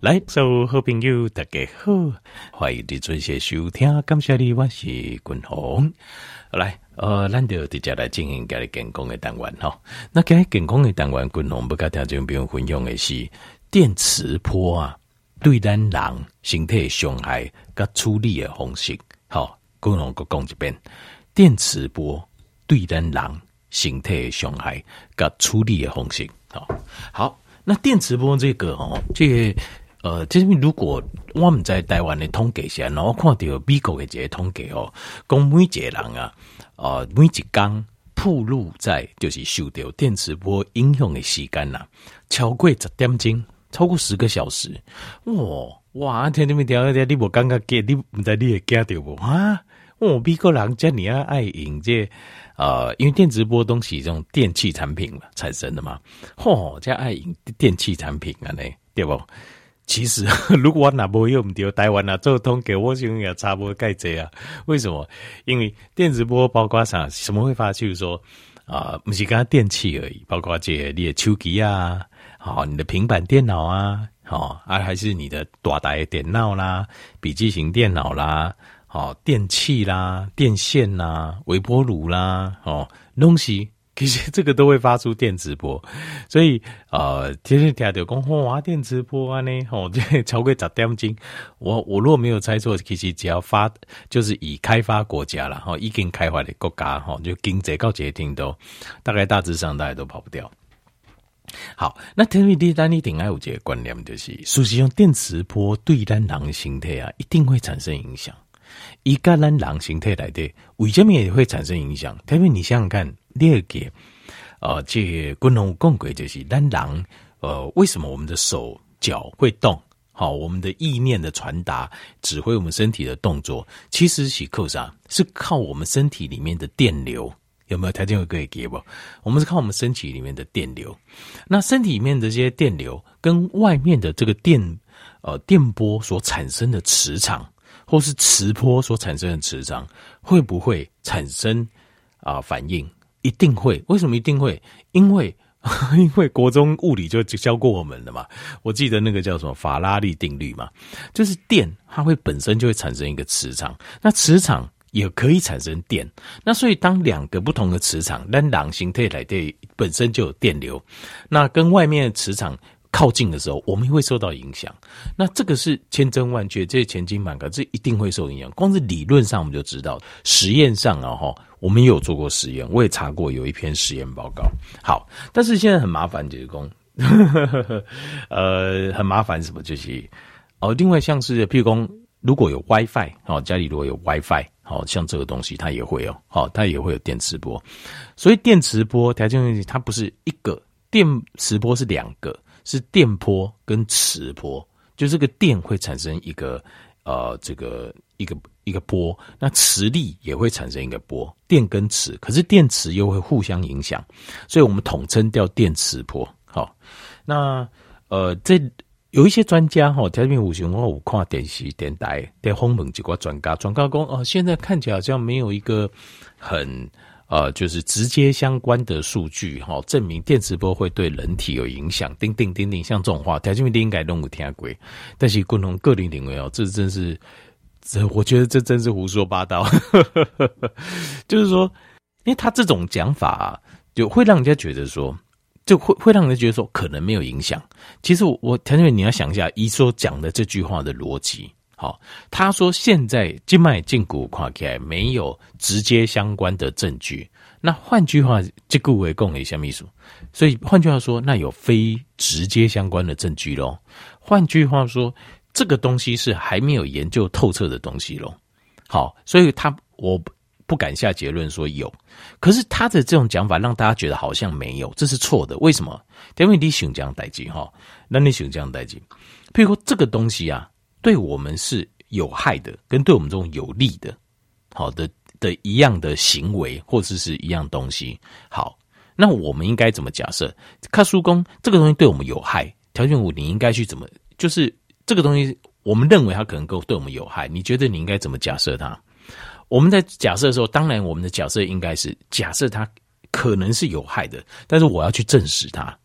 来，所有好朋友大家好，欢迎你准时收听，感谢你，我是君鸿。来，呃，咱就直接来进行家里健康的单元哈。那今日健康的单元，君鸿不跟听众朋友分享的是电磁波啊，对咱人身体伤害跟处理的方式。好，君鸿搁讲一遍，电磁波对咱人身体的伤害跟处理的方式。好，好，那电磁波这个哦，这个。呃，就是如果我们在台湾的统计下，然后看到美国的这个统计哦，讲每一个人啊，呃，每一天暴露在就是受到电磁波影响的时间呐，超过十点钟，超过十个小时，哇哇！听听没听？听你无感觉惊？你唔知你会惊到无啊？哦，美国人这么爱用这，呃，因为电磁波东西这种电器产品嘛产生的嘛，吼，这爱用电器产品啊，呢对不？其实，如果我哪不用丢台湾啊，做通给我想也差不多盖这啊？为什么？因为电磁波包括啥？什么会发？就是说啊，不是刚刚电器而已，包括这你的手机啊，好，你的平板电脑啊，好，啊，还是你的大台电脑啦，笔记型电脑啦，好，电器啦，电线啦，微波炉啦，哦，东西。其实 这个都会发出电磁波，所以呃，天天听到讲哇，电磁波啊呢，哦，这超过十点钟。我我如果没有猜错，其实只要发就是以开发国家了哈，已经开发的国家哈，就经济高节听都大概大致上大家都跑不掉。好，那天地单你顶爱有这个观念就是，实际上电磁波对咱人形态啊，一定会产生影响。一个咱人形态来的，为什么也会产生影响？特别你想想看。第二个，呃，这个共同共轨就是当然，呃，为什么我们的手脚会动？好，我们的意念的传达，指挥我们身体的动作，其实是靠啥？是靠我们身体里面的电流，有没有条件会可以给不？我们是靠我们身体里面的电流。那身体里面的这些电流，跟外面的这个电，呃，电波所产生的磁场，或是磁波所产生的磁场，会不会产生啊、反应？一定会，为什么一定会？因为 因为国中物理就教过我们的嘛。我记得那个叫什么法拉利定律嘛，就是电它会本身就会产生一个磁场，那磁场也可以产生电。那所以当两个不同的磁场，那两形态来对本身就有电流，那跟外面的磁场靠近的时候，我们会受到影响。那这个是千真万确，这是千金满格，这一定会受影响。光是理论上我们就知道，实验上啊哈。我们也有做过实验，我也查过有一篇实验报告。好，但是现在很麻烦，就是说，呃，很麻烦什么？就是哦，另外像是譬如说，如果有 WiFi，哦，家里如果有 WiFi，好像这个东西它也会有，好，它也会有电磁波。所以电磁波，条件问题它不是一个电磁波，是两个，是电波跟磁波，就这个电会产生一个呃，这个一个。一个波，那磁力也会产生一个波，电跟磁，可是电磁又会互相影响，所以我们统称叫电磁波。好，那呃，这有一些专家哈，条件五行我有看电视电台在访问几个专家，专家说哦，现在看起来好像没有一个很呃，就是直接相关的数据哈，证明电磁波会对人体有影响。叮叮叮叮，像这种话，条件你应该都有听过，但是共同个人认为哦，这真是。这我觉得这真是胡说八道，就是说，因为他这种讲法，就会让人家觉得说，就会会让人觉得说可能没有影响。其实我我田总，你要想一下，一说讲的这句话的逻辑。好，他说现在静脉胫骨跨开没有直接相关的证据。那换句话，这个为共了一下秘书，所以换句话说，那有非直接相关的证据喽。换句话说。这个东西是还没有研究透彻的东西咯。好，所以他我不敢下结论说有，可是他的这种讲法让大家觉得好像没有，这是错的。为什么？因为你想这样代志哈，那你想这样代志，譬如说这个东西啊，对我们是有害的，跟对我们这种有利的，好的的一样的行为或者是一样东西。好，那我们应该怎么假设？看书工这个东西对我们有害，条件五你应该去怎么就是。这个东西，我们认为它可能够对我们有害。你觉得你应该怎么假设它？我们在假设的时候，当然我们的假设应该是假设它可能是有害的，但是我要去证实它。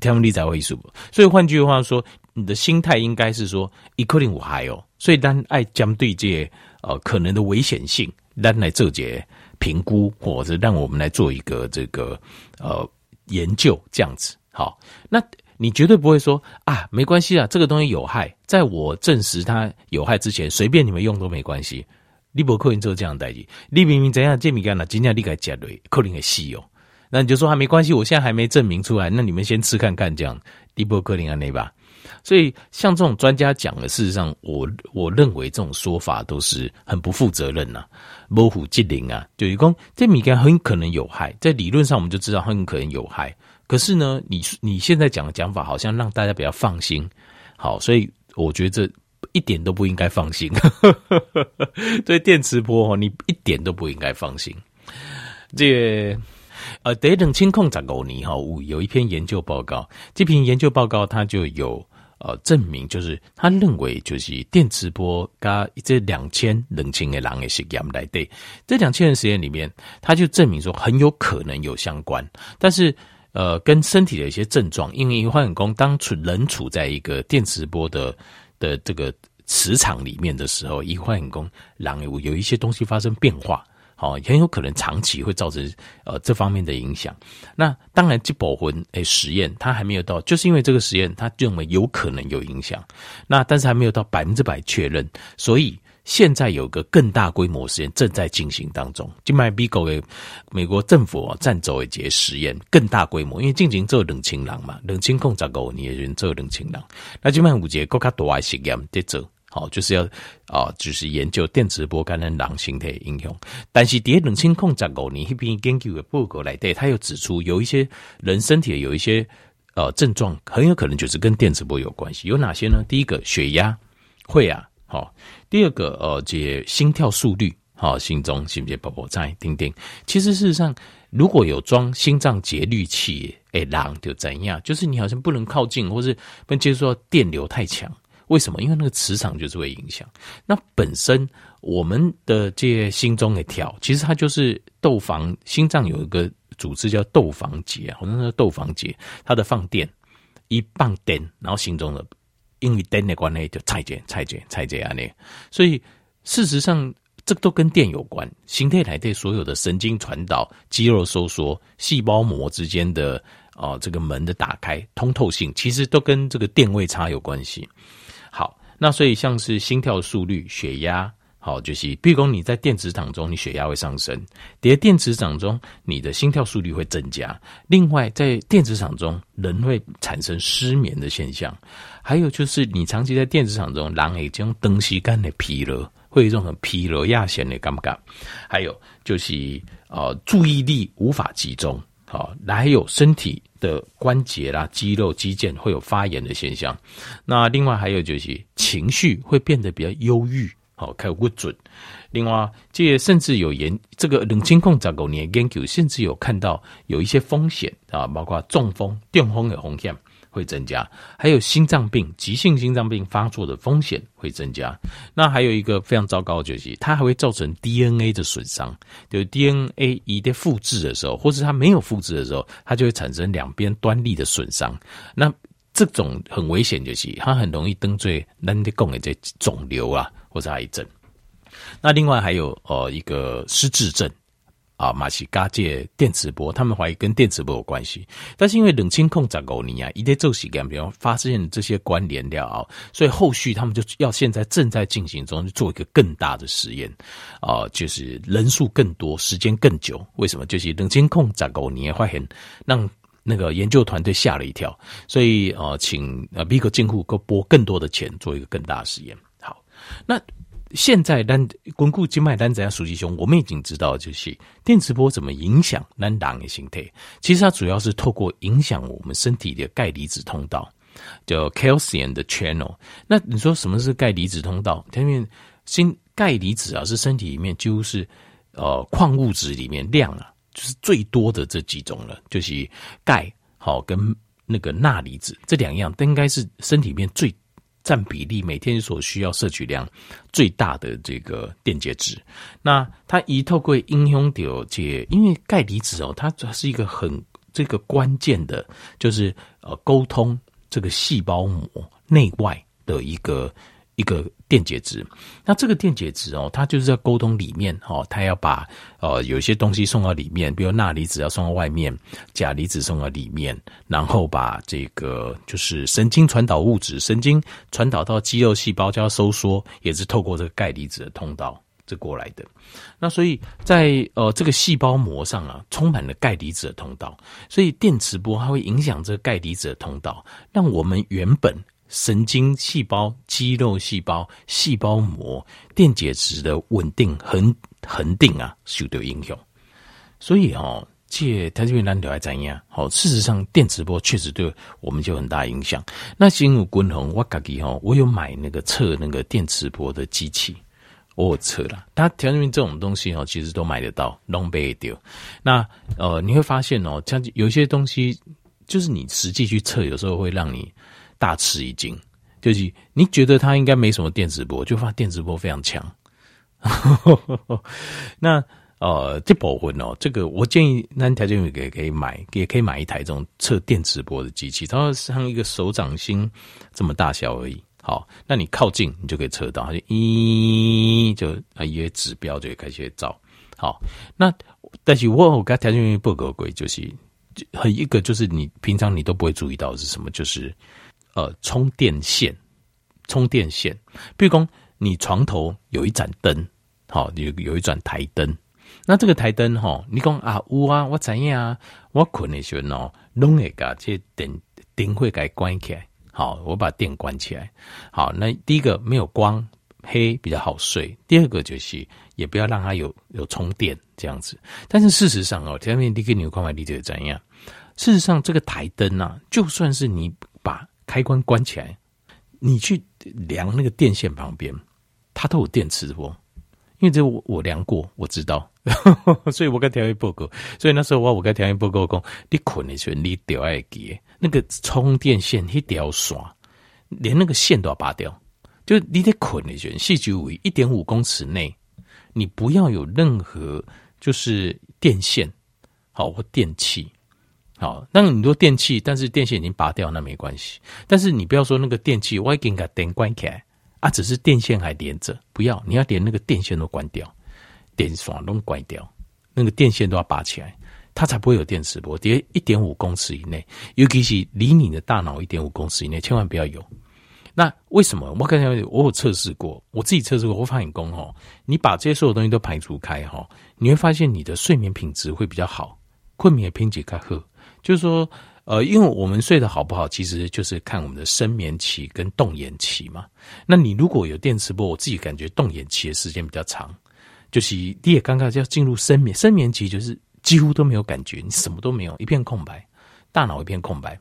天文地才会艺术，所以换句话说，你的心态应该是说，一克零五还有，所以当爱将对这呃可能的危险性，让来做些评估，或者让我们来做一个这个呃研究，这样子。好，那你绝对不会说啊，没关系啊，这个东西有害，在我证实它有害之前，随便你们用都没关系。你不可能做这样代志，你明明怎样这米干了，今天你给加雷，可能会死哦。那你就说还没关系，我现在还没证明出来，那你们先吃看看这样。你不可能啊，那吧？所以像这种专家讲的，事实上我我认为这种说法都是很不负责任呐、啊，模糊机灵啊，就是说这米干很可能有害，在理论上我们就知道很可能有害。可是呢，你你现在讲的讲法好像让大家比较放心，好，所以我觉得这一点都不应该放心。对电磁波哦，你一点都不应该放心。这个、呃，得冷清控长欧尼哈，有一篇研究报告，这篇研究报告它就有呃证明，就是他认为就是电磁波加这两千冷清的人的实验来对，这两千人实验里面，他就证明说很有可能有相关，但是。呃，跟身体的一些症状，因为化工当处人处在一个电磁波的的这个磁场里面的时候，一化工然有有一些东西发生变化，好，很有可能长期会造成呃这方面的影响。那当然，这保魂诶实验它还没有到，就是因为这个实验它认为有可能有影响，那但是还没有到百分之百确认，所以。现在有个更大规模实验正在进行当中，就卖美国的美国政府哦赞助一节实验更大规模，因为进行做冷清狼嘛，冷清控十五年的人做冷清狼，那就卖五节更加大的实验在做，好就是要啊，就是研究电磁波感染狼形态应用。但是第一冷清控十五年一篇研究的报告来对，他又指出有一些人身体有一些呃症状，很有可能就是跟电磁波有关系。有哪些呢？第一个血压会啊。好，第二个呃，这心跳速率，好，心中心节宝宝在听听。其实事实上，如果有装心脏节律器，诶，狼就怎样？就是你好像不能靠近，或是不能接受到电流太强。为什么？因为那个磁场就是会影响。那本身我们的这些心中的跳，其实它就是窦房，心脏有一个组织叫窦房结，好像是窦房结，它的放电一放电，然后心中的。因为电的关系，就拆解、拆解、拆解啊！那所以事实上，这都跟电有关。形态来对所有的神经传导、肌肉收缩、细胞膜之间的啊、呃，这个门的打开、通透性，其实都跟这个电位差有关系。好，那所以像是心跳速率、血压。好，就是，譬如你在电磁场中，你血压会上升；在电磁场中，你的心跳速率会增加。另外，在电磁场中，人会产生失眠的现象。还有就是，你长期在电磁场中，人会这种东西干的疲劳，会有一种很疲劳、亚闲的感觉。还有就是，呃，注意力无法集中。好，还有身体的关节啦、肌肉、肌腱会有发炎的现象。那另外还有就是，情绪会变得比较忧郁。好，开不准。另外，这甚至有研这个冷清控早狗年研究，甚至有看到有一些风险啊，包括中风、电风的风险会增加，还有心脏病、急性心脏病发作的风险会增加。那还有一个非常糟糕的就是，它还会造成 DNA 的损伤，就是 DNA 一旦复制的时候，或是它没有复制的时候，它就会产生两边端粒的损伤。那这种很危险，就是它很容易登最难的讲的这肿瘤啊。或者癌症，那另外还有呃一个失智症啊，马西嘎借电磁波，他们怀疑跟电磁波有关系，但是因为冷清控在狗尼啊，一旦做实验，比方发现这些关联掉啊，所以后续他们就要现在正在进行中做一个更大的实验啊，就是人数更多，时间更久。为什么？就是冷清控在狗尼发现让那个研究团队吓了一跳，所以呃，请呃美国政府给拨更多的钱做一个更大的实验。好那现在单巩固静脉单子啊，数据兄，我们已经知道就是电磁波怎么影响咱人的形态。其实它主要是透过影响我们身体的钙离子通道，叫 calcium 的 channel。那你说什么是钙离子通道？因为锌钙离子啊，是身体里面几乎是呃矿物质里面量啊，就是最多的这几种了，就是钙好跟那个钠离子这两样，都应该是身体里面最。占比例每天所需要摄取量最大的这个电解质，那它一透过影响到这，因为钙离子哦，它主要是一个很这个关键的，就是呃沟通这个细胞膜，内外的一个。一个电解质，那这个电解质哦，它就是在沟通里面哦，它要把呃有些东西送到里面，比如钠离子要送到外面，钾离子送到里面，然后把这个就是神经传导物质，神经传导到肌肉细胞叫收缩，也是透过这个钙离子的通道这过来的。那所以在呃这个细胞膜上啊，充满了钙离子的通道，所以电磁波它会影响这个钙离子的通道，让我们原本。神经细胞、肌肉细胞、细胞膜电解质的稳定恒恒定啊，受到影响。所以哦，借它这边难聊来怎样？好，事实上电磁波确实对我们就很大影响。那新武军宏，我自己哈，我有买那个测那个电磁波的机器，我测了。它调节这种东西哦，其实都买得到，long bay 丢。那呃，你会发现哦，像有些东西，就是你实际去测，有时候会让你。大吃一惊，就是你觉得它应该没什么电磁波，就发现电磁波非常强。那呃，这部分哦，这个我建议那条件也可以买，也可以买一台这种测电磁波的机器，它像一个手掌心这么大小而已。好，那你靠近你就可以测到，它就一就啊一些指标就会开始照。好，那但是我我跟条件不合规，就是很一个就是你平常你都不会注意到的是什么，就是。呃，充电线，充电线，譬如说你床头有一盏灯，好，有有一盏台灯，那这个台灯哈，你讲啊，有啊，我知样，我困的时候呢，弄一个这电灯会给关起来，好，我把电关起来，好，那第一个没有光，黑比较好睡，第二个就是也不要让它有有充电这样子，但是事实上哦，前面你跟你有看法理解怎样？事实上，这个台灯啊，就算是你把开关关起来，你去量那个电线旁边，它都有电磁波，因为这我我量过，我知道，所以我跟调音报告。所以那时候我我跟调音报告讲，你困的时候你掉爱给那个充电线一条线，连那个线都要拔掉。就你得捆的时候，细距为一点五公尺内，你不要有任何就是电线好或电器。好，那你说电器，但是电线已经拔掉，那没关系。但是你不要说那个电器，我已经把电关起来啊，只是电线还连着，不要，你要连那个电线都关掉，电线都关掉，那个电线都要拔起来，它才不会有电磁波。跌一点五公尺以内，尤其是离你的大脑一点五公尺以内，千万不要有。那为什么？我刚才我有测试过，我自己测试过，我发现功哦，你把这些所有东西都排除开哈，你会发现你的睡眠品质会比较好，困眠品质更好。就是说，呃，因为我们睡得好不好，其实就是看我们的深眠期跟动眼期嘛。那你如果有电磁波，我自己感觉动眼期的时间比较长，就是你也刚刚要进入深眠，深眠期就是几乎都没有感觉，你什么都没有，一片空白，大脑一片空白，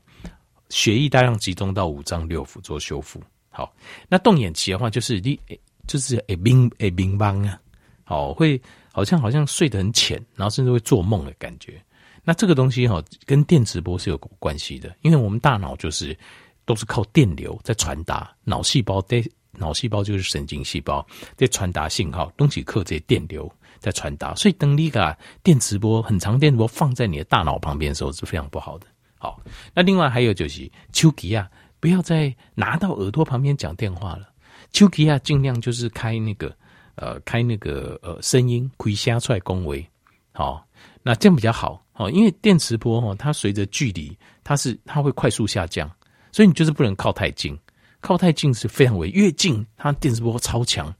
血液大量集中到五脏六腑做修复。好，那动眼期的话，就是你就是诶冰诶冰棒啊，好，会好像好像睡得很浅，然后甚至会做梦的感觉。那这个东西哈，跟电磁波是有关系的，因为我们大脑就是都是靠电流在传达，脑细胞的脑细胞就是神经细胞在传达信号，东西靠这些电流在传达，所以当你把电磁波很长电磁波放在你的大脑旁边的时候是非常不好的。好，那另外还有就是手机啊，不要再拿到耳朵旁边讲电话了，手机啊尽量就是开那个呃开那个呃声音可以瞎出来恭维，好，那这样比较好。哦，因为电磁波哦，它随着距离，它是它会快速下降，所以你就是不能靠太近，靠太近是非常危，越近它电磁波超强，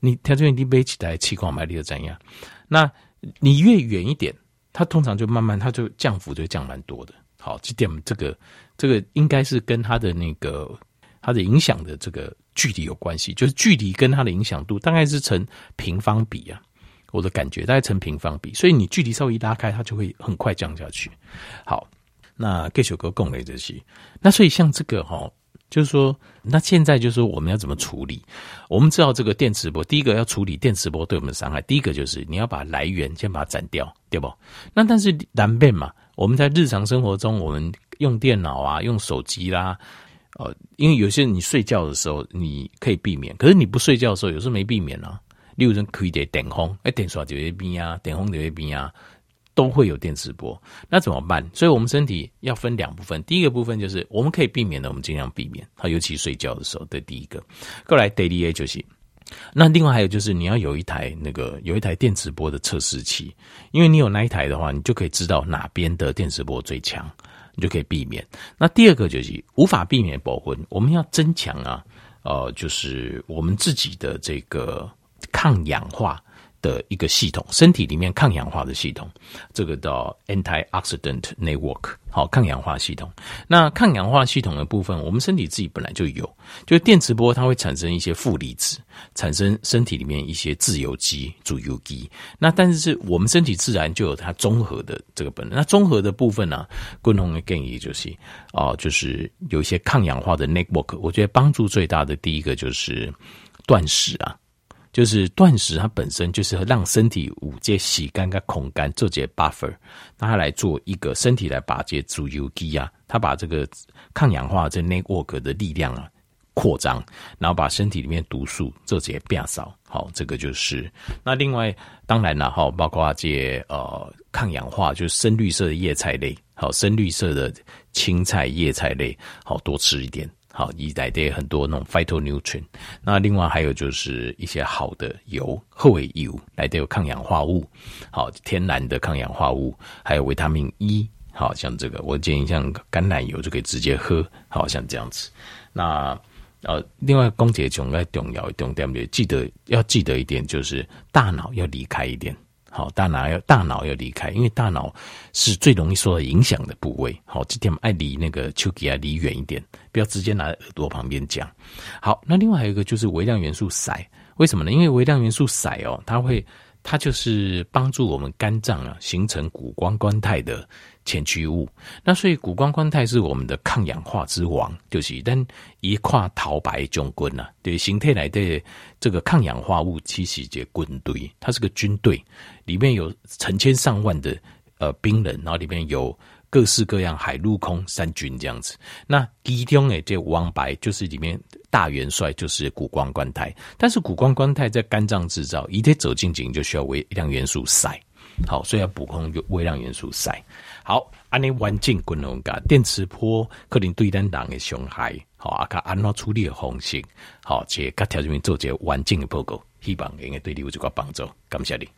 你调节你背起来气管埋力的怎样？那你越远一点，它通常就慢慢它就降幅就降蛮多的。好，这点这个这个应该是跟它的那个它的影响的这个距离有关系，就是距离跟它的影响度大概是成平方比啊。我的感觉大概成平方比，所以你距离稍微一拉开，它就会很快降下去。好，那给首歌共雷这些，那所以像这个哈，就是说，那现在就是说我们要怎么处理？我们知道这个电磁波，第一个要处理电磁波对我们的伤害，第一个就是你要把来源先把它斩掉，对不？那但是难辨嘛，我们在日常生活中，我们用电脑啊，用手机啦，呃，因为有些你睡觉的时候你可以避免，可是你不睡觉的时候，有时候没避免啊。例如说开的电风，哎，电刷就会变啊，电风就会变啊，都会有电磁波，那怎么办？所以我们身体要分两部分，第一个部分就是我们可以避免的，我们尽量避免。好，尤其睡觉的时候，对，第一个。过来 daily A 就是，那另外还有就是你要有一台那个有一台电磁波的测试器，因为你有那一台的话，你就可以知道哪边的电磁波最强，你就可以避免。那第二个就是无法避免保温，我们要增强啊，呃，就是我们自己的这个抗氧化。的一个系统，身体里面抗氧化的系统，这个叫 antioxidant network，好，抗氧化系统。那抗氧化系统的部分，我们身体自己本来就有，就是电磁波它会产生一些负离子，产生身体里面一些自由基、主由基。那但是是我们身体自然就有它综合的这个本能。那综合的部分呢、共同的建议就是哦、就是有一些抗氧化的 network。我觉得帮助最大的第一个就是断食啊。就是断食，它本身就是让身体五阶洗干干、控干，做些 buffer，那它来做一个身体来把这些自由基啊，它把这个抗氧化这 network 的力量啊扩张，然后把身体里面毒素做些变少。好，这个就是那另外当然了哈，包括这些呃抗氧化，就是深绿色的叶菜类，好，深绿色的青菜叶菜类，好多吃一点。好，一来的很多那种 phytonutrient，那另外还有就是一些好的油，后尾油来的有抗氧化物，好，天然的抗氧化物，还有维他命 E，好像这个我建议像橄榄油就可以直接喝，好像这样子。那呃，另外公解重要重要一点，对不对？记得要记得一点，就是大脑要离开一点。好，大脑要大脑要离开，因为大脑是最容易受到影响的部位。好，这点爱离那个丘吉亚离远一点，不要直接拿在耳朵旁边讲。好，那另外还有一个就是微量元素硒，为什么呢？因为微量元素硒哦，它会。它就是帮助我们肝脏啊形成谷胱甘肽的前驱物，那所以谷胱甘肽是我们的抗氧化之王，就是但一跨桃白中军呐，对形态来的这个抗氧化物其实是军队，它是个军队，里面有成千上万的呃兵人，然后里面有。各式各样海陆空三军这样子，那其中诶这王白就是里面大元帅就是谷胱甘肽，但是谷胱甘肽在肝脏制造，一旦走进去就需要微量元素硒，好，所以要补充微量元素硒。好，安尼环境均衡噶电磁波可能对咱人的伤害，好啊，较安怎处理的方式，好，且甲条件面做一个完整的报告，希望应该对你有一个帮助，感谢你。